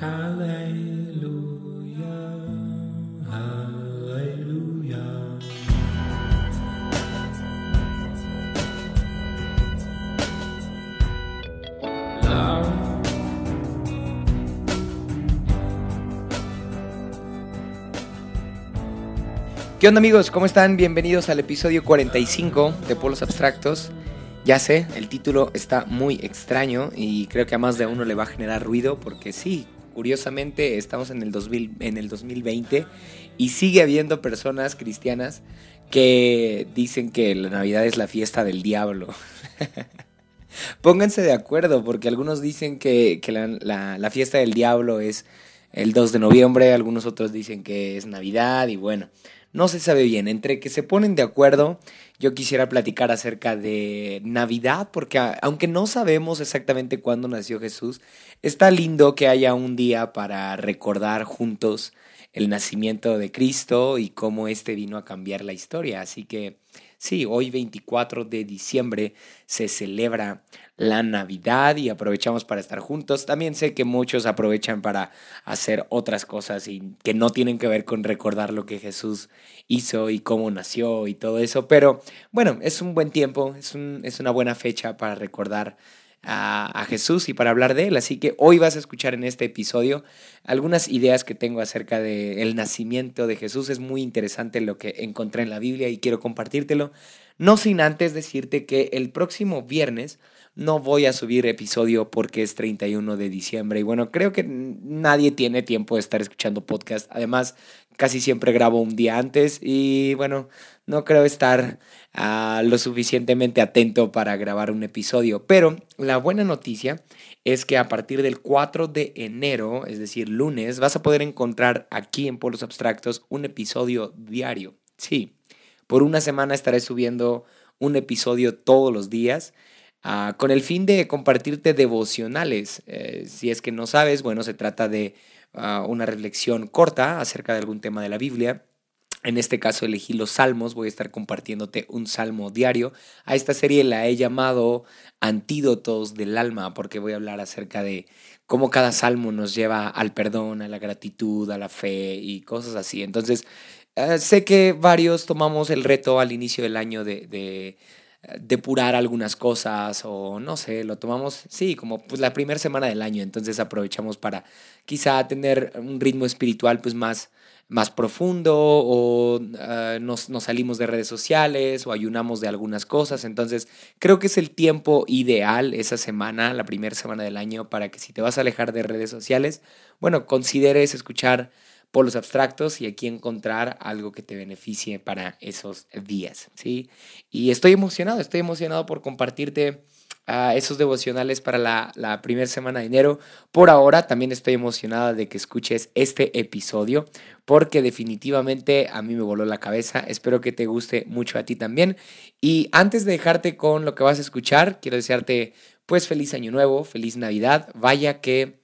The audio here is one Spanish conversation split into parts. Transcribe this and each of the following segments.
¿Qué onda amigos? ¿Cómo están? Bienvenidos al episodio 45 de Polos Abstractos. Ya sé, el título está muy extraño y creo que a más de uno le va a generar ruido porque sí, curiosamente estamos en el, 2000, en el 2020 y sigue habiendo personas cristianas que dicen que la Navidad es la fiesta del diablo. Pónganse de acuerdo porque algunos dicen que, la, la fiesta del diablo es el 2 de noviembre, algunos otros dicen que es Navidad y bueno no se sabe bien. Entre que se ponen de acuerdo, yo quisiera platicar acerca de Navidad, porque aunque no sabemos exactamente cuándo nació Jesús, está lindo que haya un día para recordar juntos el nacimiento de Cristo y cómo éste vino a cambiar la historia. Así que sí, hoy 24 de diciembre se celebra la Navidad y aprovechamos para estar juntos. También sé que muchos aprovechan para hacer otras cosas y que no tienen que ver con recordar lo que Jesús hizo y cómo nació y todo eso. Pero bueno, es un buen tiempo, es, un, es una buena fecha para recordar a, Jesús y para hablar de él. Así que hoy vas a escuchar en este episodio algunas ideas que tengo acerca del nacimiento de Jesús. Es muy interesante lo que encontré en la Biblia y quiero compartírtelo. No sin antes decirte que el próximo viernes no voy a subir episodio porque es 31 de diciembre. Y bueno, creo que nadie tiene tiempo de estar escuchando podcast. Además, casi siempre grabo un día antes y bueno, no creo estar uh, lo suficientemente atento para grabar un episodio. Pero la buena noticia es que a partir del 4 de enero, es decir, lunes, vas a poder encontrar aquí en Polos Abstractos un episodio diario. Sí, por una semana estaré subiendo un episodio todos los días. Ah, con el fin de compartirte devocionales. Eh, si es que no sabes, bueno, se trata de una reflexión corta acerca de algún tema de la Biblia. En este caso elegí los salmos, voy a estar compartiéndote un salmo diario. A esta serie la he llamado Antídotos del alma, porque voy a hablar acerca de cómo cada salmo nos lleva al perdón, a la gratitud, a la fe y cosas así. Entonces, eh, sé que varios tomamos el reto al inicio del año de depurar algunas cosas o no sé, lo tomamos, sí, como pues la primera semana del año, entonces aprovechamos para quizá tener un ritmo espiritual pues más, más profundo o ah, nos, nos, salimos de redes sociales o ayunamos de algunas cosas, entonces creo que es el tiempo ideal esa semana, la primera semana del año, para que si te vas a alejar de redes sociales, bueno, consideres escuchar polos abstractos y aquí encontrar algo que te beneficie para esos días, ¿sí? Y estoy emocionado, estoy emocionado por compartirte uh, esos devocionales para la, la primera semana de enero. Por ahora también estoy emocionada de que escuches este episodio porque definitivamente a mí me voló la cabeza. Espero que te guste mucho a ti también. Y antes de dejarte con lo que vas a escuchar, quiero desearte pues feliz año nuevo, feliz Navidad. Vaya que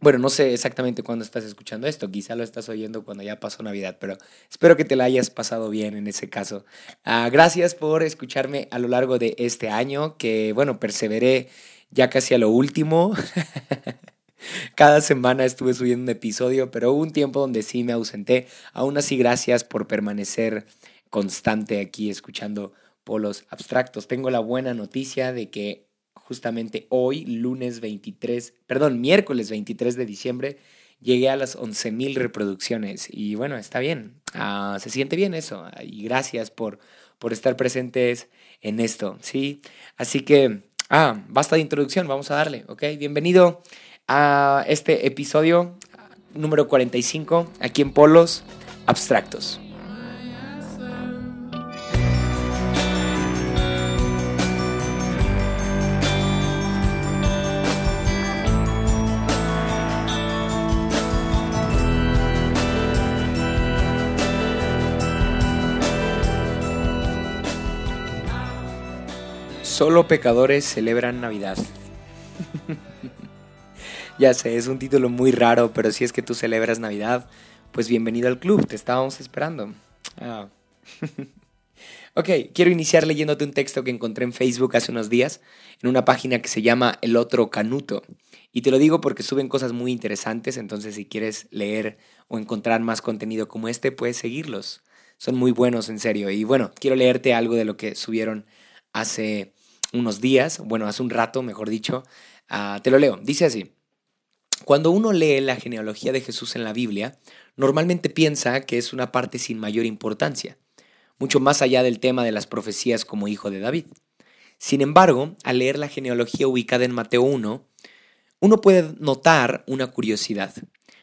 bueno, no sé exactamente cuándo estás escuchando esto, quizá lo estás oyendo cuando ya pasó Navidad, pero espero que te la hayas pasado bien en ese caso. Ah, gracias por escucharme a lo largo de este año, que bueno, perseveré ya casi a lo último. Cada semana estuve subiendo un episodio, pero hubo un tiempo donde sí me ausenté. Aún así, gracias por permanecer constante aquí escuchando polos abstractos. Tengo la buena noticia de que justamente hoy, lunes 23, perdón, miércoles 23 de diciembre, llegué a las 11.000 reproducciones y bueno, está bien, ah, se siente bien eso y gracias por, por estar presentes en esto, ¿sí? Así que, ah, basta de introducción, vamos a darle, ¿ok? Bienvenido a este episodio número 45 aquí en Polos Abstractos. Solo pecadores celebran Navidad. ya sé, es un título muy raro, pero si es que tú celebras Navidad, pues bienvenido al club, te estábamos esperando. Ah. Ok, quiero iniciar leyéndote un texto que encontré en Facebook hace unos días, en una página que se llama El Otro Canuto. Y te lo digo porque suben cosas muy interesantes, entonces si quieres leer o encontrar más contenido como este, puedes seguirlos. Son muy buenos, en serio. Y bueno, quiero leerte algo de lo que subieron hace unos días, bueno, hace un rato, mejor dicho. Ah, te lo leo. Dice así. Cuando uno lee la genealogía de Jesús en la Biblia, normalmente piensa que es una parte sin mayor importancia mucho más allá del tema de las profecías como hijo de David. Sin embargo, al leer la genealogía ubicada en Mateo 1, uno puede notar una curiosidad.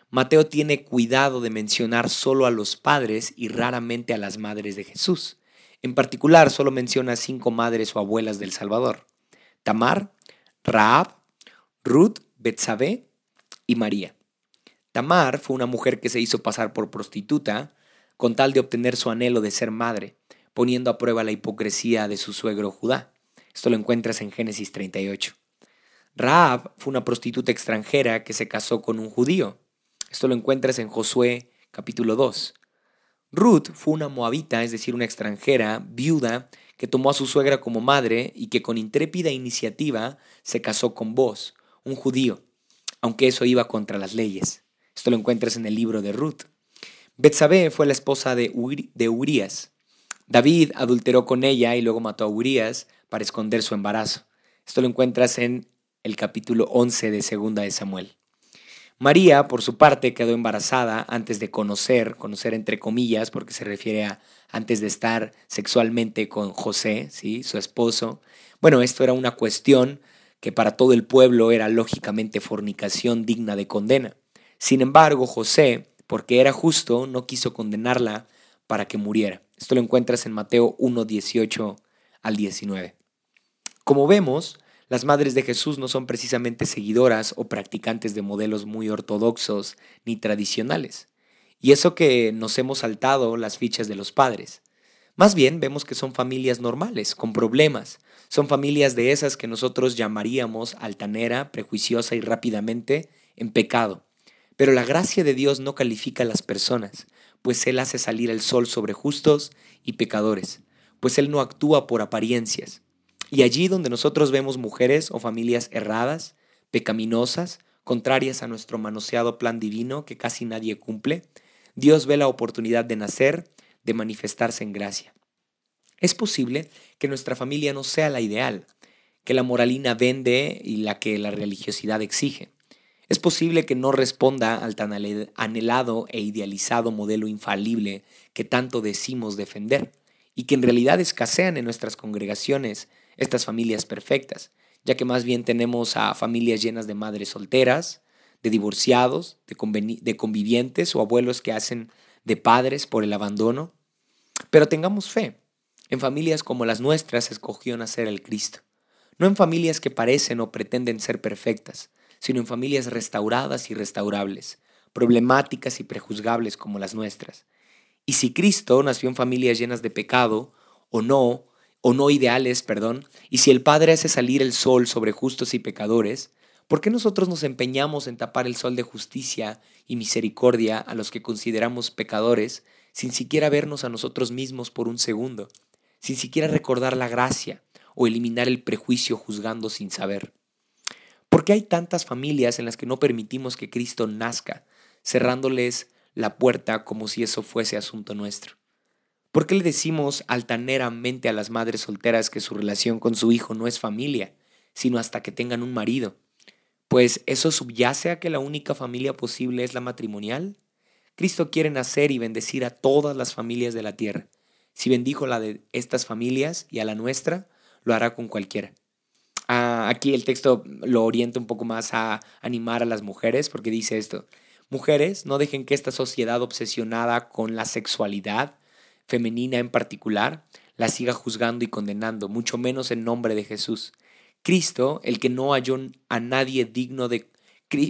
Mateo tiene cuidado de mencionar solo a los padres y raramente a las madres de Jesús. En particular, solo menciona cinco madres o abuelas del Salvador. Tamar, Raab, Ruth, Betsabé y María. Tamar fue una mujer que se hizo pasar por prostituta, con tal de obtener su anhelo de ser madre, poniendo a prueba la hipocresía de su suegro Judá. Esto lo encuentras en Génesis 38. Raab fue una prostituta extranjera que se casó con un judío. Esto lo encuentras en Josué capítulo 2. Ruth fue una moabita, es decir, una extranjera, viuda, que tomó a su suegra como madre y que con intrépida iniciativa se casó con vos, un judío, aunque eso iba contra las leyes. Esto lo encuentras en el libro de Ruth. Betsabé fue la esposa de, de Urias. David adulteró con ella y luego mató a Urias para esconder su embarazo. Esto lo encuentras en el capítulo 11 de Segunda de Samuel. María, por su parte, quedó embarazada antes de conocer, conocer entre comillas, porque se refiere a antes de estar sexualmente con José, ¿sí? su esposo. Bueno, esto era una cuestión que para todo el pueblo era lógicamente fornicación digna de condena. Sin embargo, José porque era justo, no quiso condenarla para que muriera. Esto lo encuentras en Mateo 1, 18 al 19. Como vemos, las madres de Jesús no son precisamente seguidoras o practicantes de modelos muy ortodoxos ni tradicionales. Y eso que nos hemos saltado las fichas de los padres. Más bien vemos que son familias normales, con problemas. Son familias de esas que nosotros llamaríamos altanera, prejuiciosa y rápidamente en pecado. Pero la gracia de Dios no califica a las personas, pues Él hace salir el sol sobre justos y pecadores, pues Él no actúa por apariencias. Y allí donde nosotros vemos mujeres o familias erradas, pecaminosas, contrarias a nuestro manoseado plan divino que casi nadie cumple, Dios ve la oportunidad de nacer, de manifestarse en gracia. Es posible que nuestra familia no sea la ideal, que la moralina vende y la que la religiosidad exige. Es posible que no responda al tan anhelado e idealizado modelo infalible que tanto decimos defender, y que en realidad escasean en nuestras congregaciones estas familias perfectas, ya que más bien tenemos a familias llenas de madres solteras, de divorciados, de, convivientes o abuelos que hacen de padres por el abandono. Pero tengamos fe, en familias como las nuestras escogió nacer el Cristo, no en familias que parecen o pretenden ser perfectas, sino en familias restauradas y restaurables, problemáticas y prejuzgables como las nuestras. Y si Cristo nació en familias llenas de pecado, o no, o no ideales, perdón, y si el Padre hace salir el sol sobre justos y pecadores, ¿por qué nosotros nos empeñamos en tapar el sol de justicia y misericordia a los que consideramos pecadores sin siquiera vernos a nosotros mismos por un segundo, sin siquiera recordar la gracia o eliminar el prejuicio juzgando sin saber? ¿Por qué hay tantas familias en las que no permitimos que Cristo nazca, cerrándoles la puerta como si eso fuese asunto nuestro? ¿Por qué le decimos altaneramente a las madres solteras que su relación con su hijo no es familia, sino hasta que tengan un marido? Pues eso subyace a que la única familia posible es la matrimonial. Cristo quiere nacer y bendecir a todas las familias de la tierra. Si bendijo la de estas familias y a la nuestra, lo hará con cualquiera aquí el texto lo orienta un poco más a animar a las mujeres porque dice esto, mujeres, no dejen que esta sociedad obsesionada con la sexualidad femenina en particular la siga juzgando y condenando, mucho menos en nombre de Jesús. Cristo, el que no halló a nadie digno de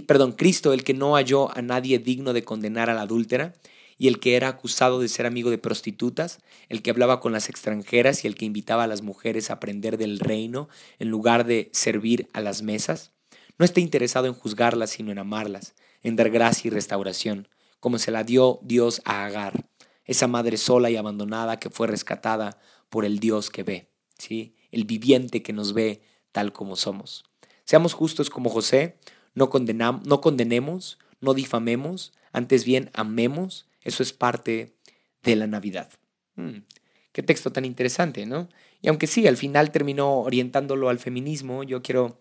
perdón, Cristo, el que no halló a nadie digno de condenar a la adúltera, y el que era acusado de ser amigo de prostitutas, el que hablaba con las extranjeras y el que invitaba a las mujeres a aprender del reino en lugar de servir a las mesas, no está interesado en juzgarlas, sino en amarlas, en dar gracia y restauración, como se la dio Dios a Agar, esa madre sola y abandonada que fue rescatada por el Dios que ve, ¿sí? el viviente que nos ve tal como somos. Seamos justos como José, no, no condenemos, no difamemos, antes bien amemos, eso es parte de la Navidad. Mm, qué texto tan interesante, ¿no? Y aunque sí, al final terminó orientándolo al feminismo, yo quiero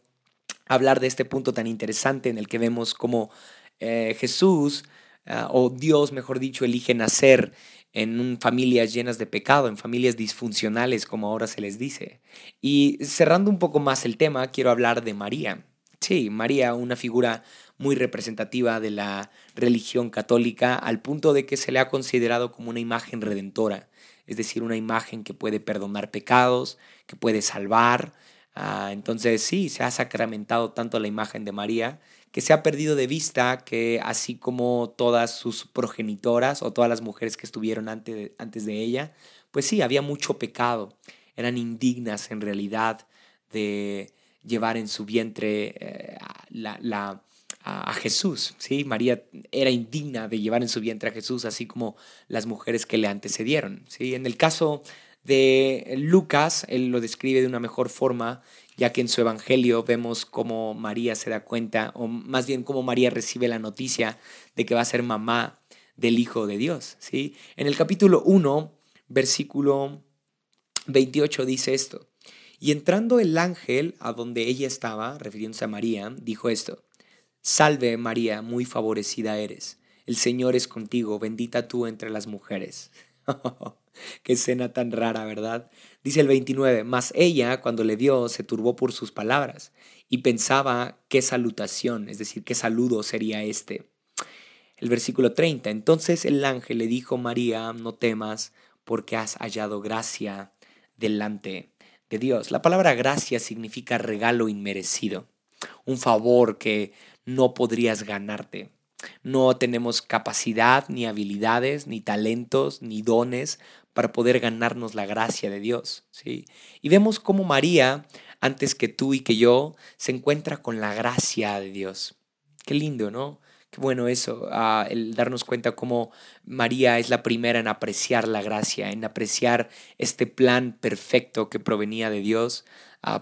hablar de este punto tan interesante en el que vemos cómo eh, Jesús, ah, o Dios, mejor dicho, elige nacer en familias llenas de pecado, en familias disfuncionales, como ahora se les dice. Y cerrando un poco más el tema, quiero hablar de María. Sí, María, una figura muy representativa de la religión católica, al punto de que se le ha considerado como una imagen redentora, es decir, una imagen que puede perdonar pecados, que puede salvar. Ah, entonces sí, se ha sacramentado tanto la imagen de María que se ha perdido de vista que así como todas sus progenitoras o todas las mujeres que estuvieron antes de, antes de ella, pues sí, había mucho pecado, eran indignas en realidad de llevar en su vientre eh, la, a, Jesús, ¿sí? María era indigna de llevar en su vientre a Jesús, así como las mujeres que le antecedieron, ¿sí? En el caso de Lucas, él lo describe de una mejor forma ya que en su evangelio vemos cómo María se da cuenta, o más bien cómo María recibe la noticia de que va a ser mamá del Hijo de Dios. ¿sí? En el capítulo 1, versículo 28 dice esto, y entrando el ángel a donde ella estaba, refiriéndose a María, dijo esto, Salve María, muy favorecida eres, el Señor es contigo, bendita tú entre las mujeres. Qué escena tan rara, ¿verdad? Dice el 29, mas ella cuando le vio se turbó por sus palabras y pensaba qué salutación, es decir, qué saludo sería este. El versículo 30, entonces el ángel le dijo, María, no temas porque has hallado gracia delante de Dios. La palabra gracia significa regalo inmerecido, un favor que no podrías ganarte. No tenemos capacidad, ni habilidades, ni talentos, ni dones para poder ganarnos la gracia de Dios. ¿sí? Y vemos cómo María, antes que tú y que yo, se encuentra con la gracia de Dios. Qué lindo, ¿no? Qué bueno eso, ah, el darnos cuenta cómo María es la primera en apreciar la gracia, en apreciar este plan perfecto que provenía de Dios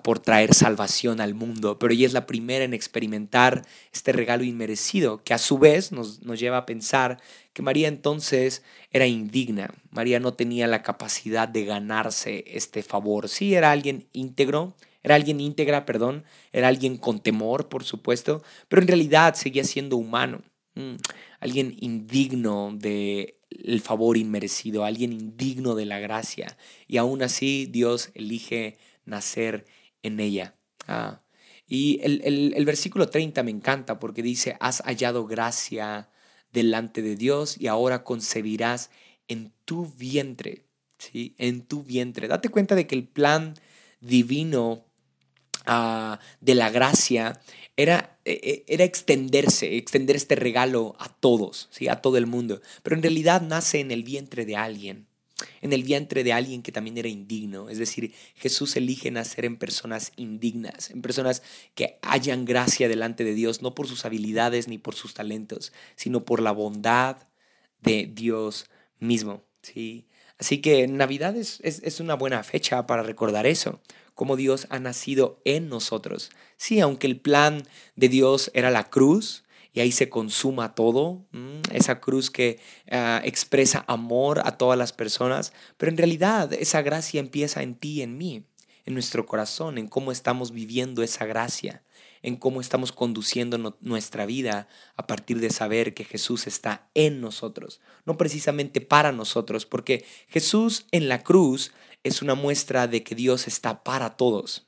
por traer salvación al mundo, pero ella es la primera en experimentar este regalo inmerecido, que a su vez nos, nos lleva a pensar que María entonces era indigna, María no tenía la capacidad de ganarse este favor, sí era alguien íntegro, era alguien íntegra, perdón, era alguien con temor, por supuesto, pero en realidad seguía siendo humano, mm, alguien indigno de el favor inmerecido, alguien indigno de la gracia. Y aún así Dios elige nacer en ella. Ah, y el, versículo 30 me encanta porque dice, has hallado gracia delante de Dios y ahora concebirás en tu vientre, ¿sí? En tu vientre. Date cuenta de que el plan divino ah, de la gracia era, e, e, era extenderse, extender este regalo a todos, ¿sí? a todo el mundo. Pero en realidad nace en el vientre de alguien en el vientre de alguien que también era indigno. Es decir, Jesús elige nacer en personas indignas, en personas que hayan gracia delante de Dios, no por sus habilidades ni por sus talentos, sino por la bondad de Dios mismo. ¿sí? Así que Navidad es, es, una buena fecha para recordar eso, cómo Dios ha nacido en nosotros. Sí, aunque el plan de Dios era la cruz, y ahí se consuma todo, esa cruz que ah, expresa amor a todas las personas, pero en realidad esa gracia empieza en ti en mí, en nuestro corazón, en cómo estamos viviendo esa gracia, en cómo estamos conduciendo nuestra vida a partir de saber que Jesús está en nosotros, no precisamente para nosotros, porque Jesús en la cruz es una muestra de que Dios está para todos.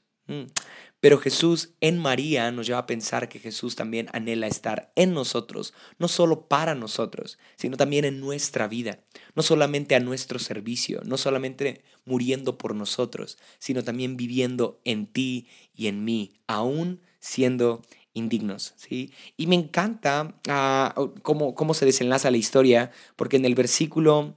Pero Jesús en María nos lleva a pensar que Jesús también anhela estar en nosotros, no solo para nosotros, sino también en nuestra vida, no solamente a nuestro servicio, no solamente muriendo por nosotros, sino también viviendo en ti y en mí, aún siendo indignos. ¿sí? Y me encanta ah, cómo, cómo se desenlaza la historia, porque en el versículo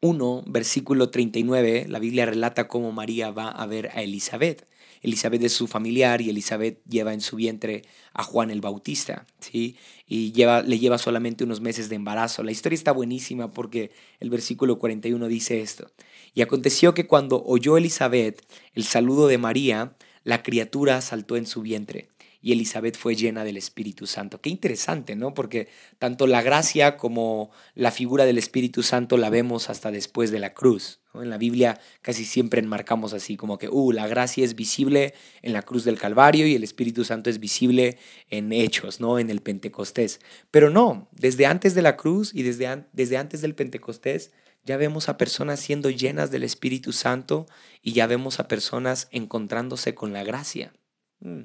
1, versículo 39, la Biblia relata cómo María va a ver a Elizabeth. Elizabeth es su familiar y Elizabeth lleva en su vientre a Juan el Bautista, ¿sí? Y lleva, le lleva solamente unos meses de embarazo. La historia está buenísima porque el versículo 41 dice esto. Y aconteció que cuando oyó Elizabeth el saludo de María, la criatura saltó en su vientre y Elizabeth fue llena del Espíritu Santo. Qué interesante, ¿no? Porque tanto la gracia como la figura del Espíritu Santo la vemos hasta después de la cruz. En la Biblia casi siempre enmarcamos así, como que, uh, la gracia es visible en la cruz del Calvario y el Espíritu Santo es visible en Hechos, ¿no? En el Pentecostés. Pero no, desde antes de la cruz y desde, antes del Pentecostés, ya vemos a personas siendo llenas del Espíritu Santo y ya vemos a personas encontrándose con la gracia. Mm.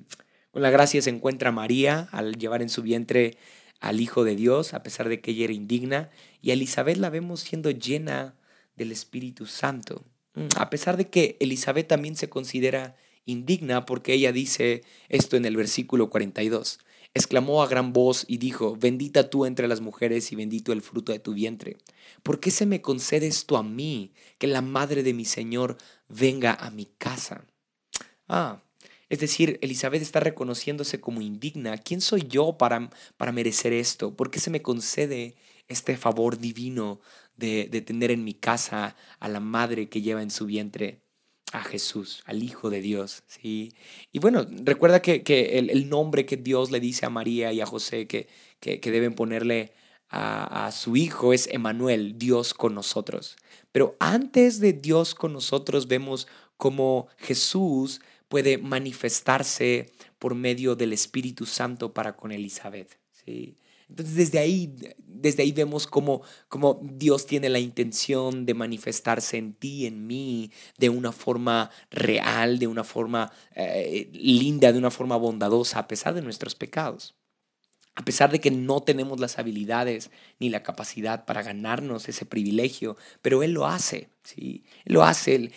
Con la gracia se encuentra María al llevar en su vientre al Hijo de Dios, a pesar de que ella era indigna, y a Elizabeth la vemos siendo llena del Espíritu Santo. Mm, a pesar de que Elizabeth también se considera indigna porque ella dice esto en el versículo 42. Exclamó a gran voz y dijo, bendita tú entre las mujeres y bendito el fruto de tu vientre. ¿Por qué se me concede esto a mí, que la madre de mi Señor venga a mi casa? Ah, es decir, Elizabeth está reconociéndose como indigna. ¿Quién soy yo para, para merecer esto? ¿Por qué se me concede este favor divino de, de tener en mi casa a la madre que lleva en su vientre a Jesús, al Hijo de Dios. ¿sí? Y bueno, recuerda que, que el, nombre que Dios le dice a María y a José que, que, deben ponerle a, a, su Hijo es Emanuel, Dios con nosotros. Pero antes de Dios con nosotros vemos como Jesús puede manifestarse por medio del Espíritu Santo para con Elizabeth. ¿sí? Entonces desde ahí, desde ahí vemos cómo, cómo, Dios tiene la intención de manifestarse en ti, en mí, de una forma real, de una forma eh, linda, de una forma bondadosa, a pesar de nuestros pecados a pesar de que no tenemos las habilidades ni la capacidad para ganarnos ese privilegio, pero Él lo hace, ¿sí? Él lo hace,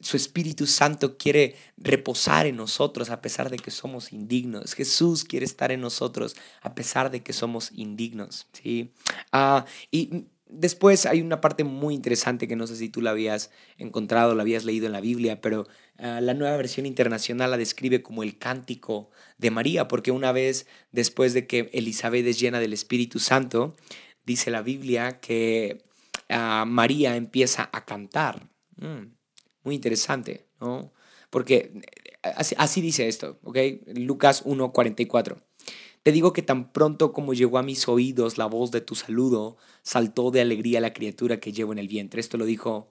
su Espíritu Santo quiere reposar en nosotros a pesar de que somos indignos. Jesús quiere estar en nosotros a pesar de que somos indignos, ¿sí? Ah, y después hay una parte muy interesante que no sé si tú la habías encontrado, la habías leído en la Biblia, pero ah, la nueva versión internacional la describe como el cántico de María, porque una vez después de que Elizabeth es llena del Espíritu Santo, dice la Biblia que ah, María empieza a cantar. Mm, muy interesante, ¿no? Porque eh, así, así dice esto, ¿ok? Lucas 1.44. Te digo que tan pronto como llegó a mis oídos la voz de tu saludo, saltó de alegría la criatura que llevo en el vientre. Esto lo dijo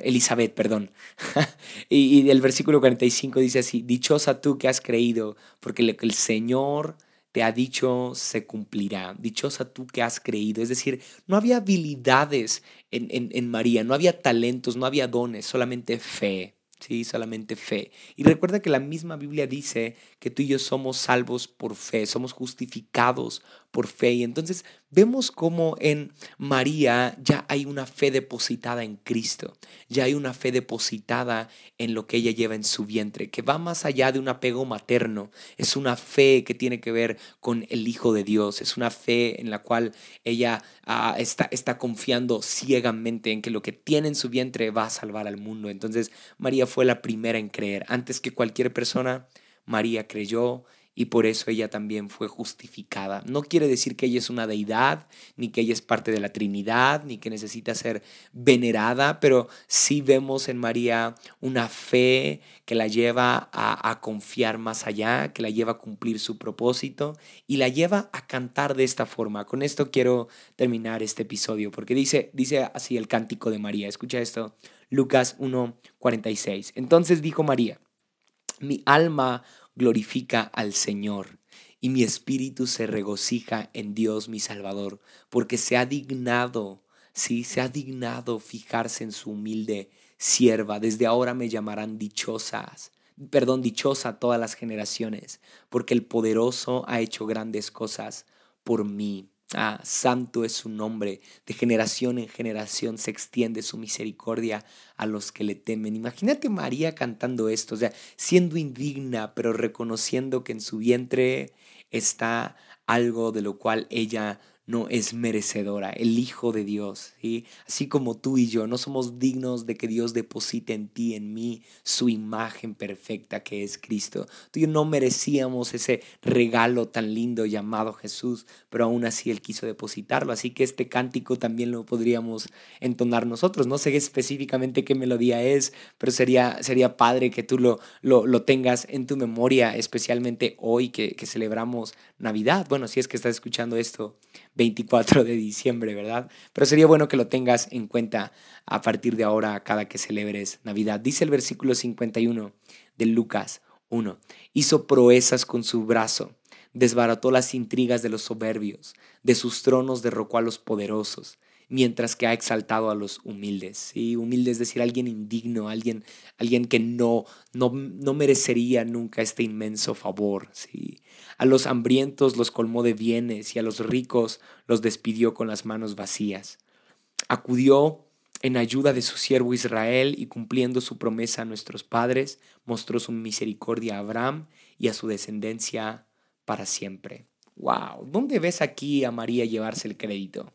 Elizabeth, perdón. y, el versículo 45 dice así, dichosa tú que has creído, porque lo que el Señor te ha dicho se cumplirá. Dichosa tú que has creído. Es decir, no había habilidades en, en María, no había talentos, no había dones, solamente fe. Sí, solamente fe. Y recuerda que la misma Biblia dice que tú y yo somos salvos por fe, somos justificados por fe. Y entonces vemos como en María ya hay una fe depositada en Cristo, ya hay una fe depositada en lo que ella lleva en su vientre, que va más allá de un apego materno, es una fe que tiene que ver con el Hijo de Dios, es una fe en la cual ella ah, está, está confiando ciegamente en que lo que tiene en su vientre va a salvar al mundo. Entonces María fue la primera en creer, antes que cualquier persona. María creyó y por eso ella también fue justificada. No quiere decir que ella es una deidad, ni que ella es parte de la Trinidad, ni que necesita ser venerada, pero sí vemos en María una fe que la lleva a, confiar más allá, que la lleva a cumplir su propósito y la lleva a cantar de esta forma. Con esto quiero terminar este episodio, porque dice, dice así el cántico de María. Escucha esto, Lucas 1:46. Entonces dijo María, mi alma glorifica al Señor y mi espíritu se regocija en Dios mi Salvador, porque se ha dignado, sí, se ha dignado fijarse en su humilde sierva. Desde ahora me llamarán dichosas, perdón, dichosa todas las generaciones, porque el poderoso ha hecho grandes cosas por mí. Ah, santo es su nombre, de generación en generación se extiende su misericordia a los que le temen. Imagínate María cantando esto, o sea, siendo indigna, pero reconociendo que en su vientre está algo de lo cual ella no es merecedora, el Hijo de Dios. ¿sí? Así como tú y yo no somos dignos de que Dios deposite en ti, en mí, su imagen perfecta que es Cristo. Tú y yo no merecíamos ese regalo tan lindo llamado Jesús, pero aún así Él quiso depositarlo. Así que este cántico también lo podríamos entonar nosotros. No sé específicamente qué melodía es, pero sería, sería padre que tú lo, lo, tengas en tu memoria, especialmente hoy que, que celebramos Navidad. Bueno, si es que estás escuchando esto 24 de diciembre, ¿verdad? Pero sería bueno que lo tengas en cuenta a partir de ahora cada que celebres Navidad. Dice el versículo 51 de Lucas 1. Hizo proezas con su brazo, desbarató las intrigas de los soberbios, de sus tronos derrocó a los poderosos mientras que ha exaltado a los humildes. ¿sí? Humilde es decir, alguien indigno, alguien, alguien que no, no, no merecería nunca este inmenso favor. ¿sí? A los hambrientos los colmó de bienes y a los ricos los despidió con las manos vacías. Acudió en ayuda de su siervo Israel y cumpliendo su promesa a nuestros padres, mostró su misericordia a Abraham y a su descendencia para siempre. ¡Wow! ¿Dónde ves aquí a María llevarse el crédito?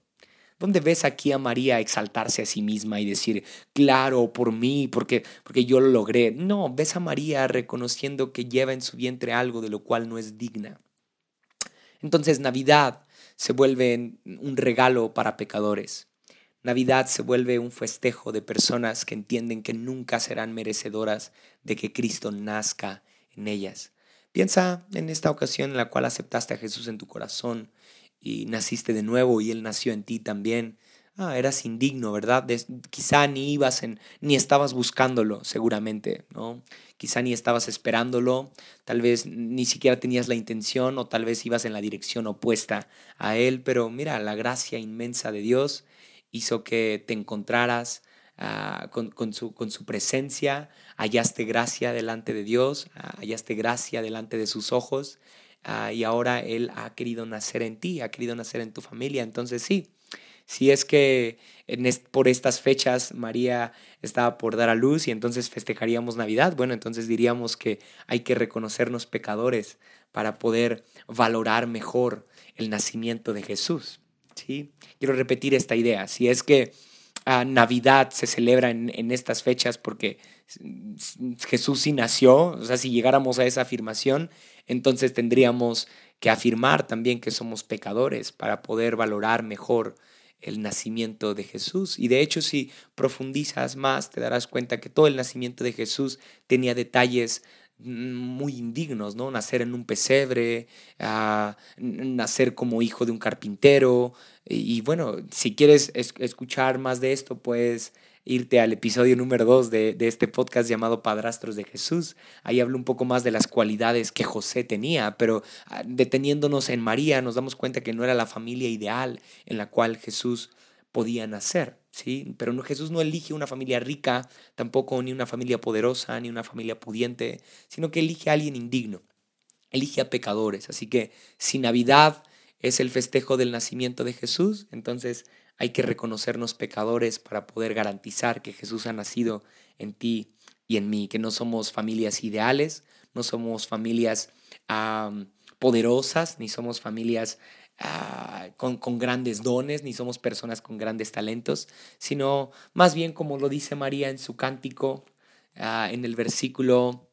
¿Dónde ves aquí a María exaltarse a sí misma y decir, claro, por mí, porque, porque yo lo logré? No, ves a María reconociendo que lleva en su vientre algo de lo cual no es digna. Entonces Navidad se vuelve un regalo para pecadores. Navidad se vuelve un festejo de personas que entienden que nunca serán merecedoras de que Cristo nazca en ellas. Piensa en esta ocasión en la cual aceptaste a Jesús en tu corazón y naciste de nuevo y Él nació en ti también. Ah, eras indigno, ¿verdad? quizá ni ibas en, ni estabas buscándolo, seguramente, ¿no? Quizá ni estabas esperándolo, tal vez ni siquiera tenías la intención o tal vez ibas en la dirección opuesta a Él, pero mira, la gracia inmensa de Dios hizo que te encontraras ah, con, su, con su presencia, hallaste gracia delante de Dios, ah, hallaste gracia delante de sus ojos Ah, y ahora Él ha querido nacer en ti, ha querido nacer en tu familia. Entonces sí, si es que por estas fechas María estaba por dar a luz y entonces festejaríamos Navidad, bueno, entonces diríamos que hay que reconocernos pecadores para poder valorar mejor el nacimiento de Jesús. ¿sí? Quiero repetir esta idea. Si es que ah, Navidad se celebra en, en estas fechas porque Jesús sí nació, o sea, si llegáramos a esa afirmación, entonces tendríamos que afirmar también que somos pecadores para poder valorar mejor el nacimiento de Jesús. Y de hecho, si profundizas más, te darás cuenta que todo el nacimiento de Jesús tenía detalles muy indignos, ¿no? Nacer en un pesebre, ah, nacer como hijo de un carpintero. Y, bueno, si quieres escuchar más de esto, pues irte al episodio número 2 de, este podcast llamado Padrastros de Jesús. Ahí hablo un poco más de las cualidades que José tenía, pero ah, deteniéndonos en María nos damos cuenta que no era la familia ideal en la cual Jesús podía nacer, ¿sí? Pero no, Jesús no elige una familia rica, tampoco ni una familia poderosa, ni una familia pudiente, sino que elige a alguien indigno, elige a pecadores. Así que si Navidad es el festejo del nacimiento de Jesús, entonces hay que reconocernos pecadores para poder garantizar que Jesús ha nacido en ti y en mí, que no somos familias ideales, no somos familias poderosas, ni somos familias ah, con, grandes dones, ni somos personas con grandes talentos, sino más bien como lo dice María en su cántico, ah, en el versículo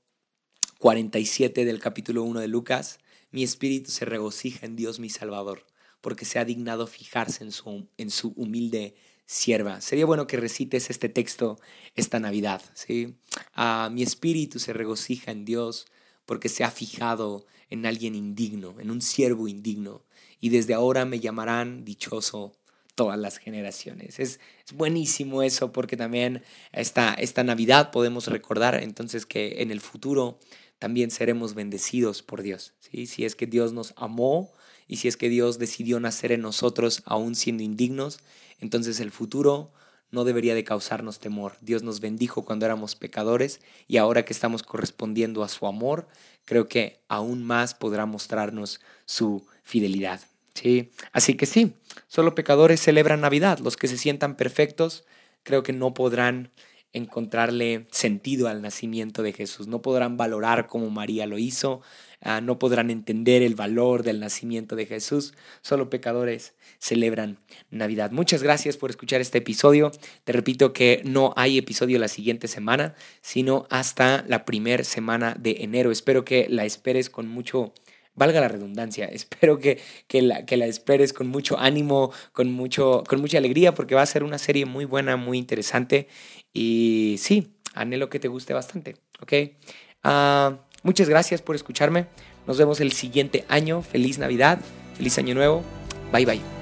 47 del capítulo 1 de Lucas, mi espíritu se regocija en Dios mi Salvador porque se ha dignado fijarse en su, en su humilde sierva. Sería bueno que recites este texto esta Navidad. ¿sí? Ah, mi espíritu se regocija en Dios porque se ha fijado en alguien indigno, en un siervo indigno. Y desde ahora me llamarán dichoso todas las generaciones. Es, buenísimo eso porque también esta, esta Navidad podemos recordar entonces que en el futuro también seremos bendecidos por Dios. ¿sí? Si es que Dios nos amó y si es que Dios decidió nacer en nosotros aún siendo indignos, entonces el futuro no debería de causarnos temor. Dios nos bendijo cuando éramos pecadores y ahora que estamos correspondiendo a su amor, creo que aún más podrá mostrarnos su fidelidad. ¿sí? Así que sí, solo pecadores celebran Navidad. Los que se sientan perfectos creo que no podrán encontrarle sentido al nacimiento de Jesús. No podrán valorar como María lo hizo, ah, no podrán entender el valor del nacimiento de Jesús. Solo pecadores celebran Navidad. Muchas gracias por escuchar este episodio. Te repito que no hay episodio la siguiente semana, sino hasta la primera semana de enero. Espero que la esperes con mucho valga la redundancia, espero que, que, la, que la esperes con mucho ánimo, con, mucho, con mucha alegría, porque va a ser una serie muy buena, muy interesante. Y sí, anhelo que te guste bastante, ¿ok? Ah, muchas gracias por escucharme. Nos vemos el siguiente año. Feliz Navidad, feliz Año Nuevo. Bye bye.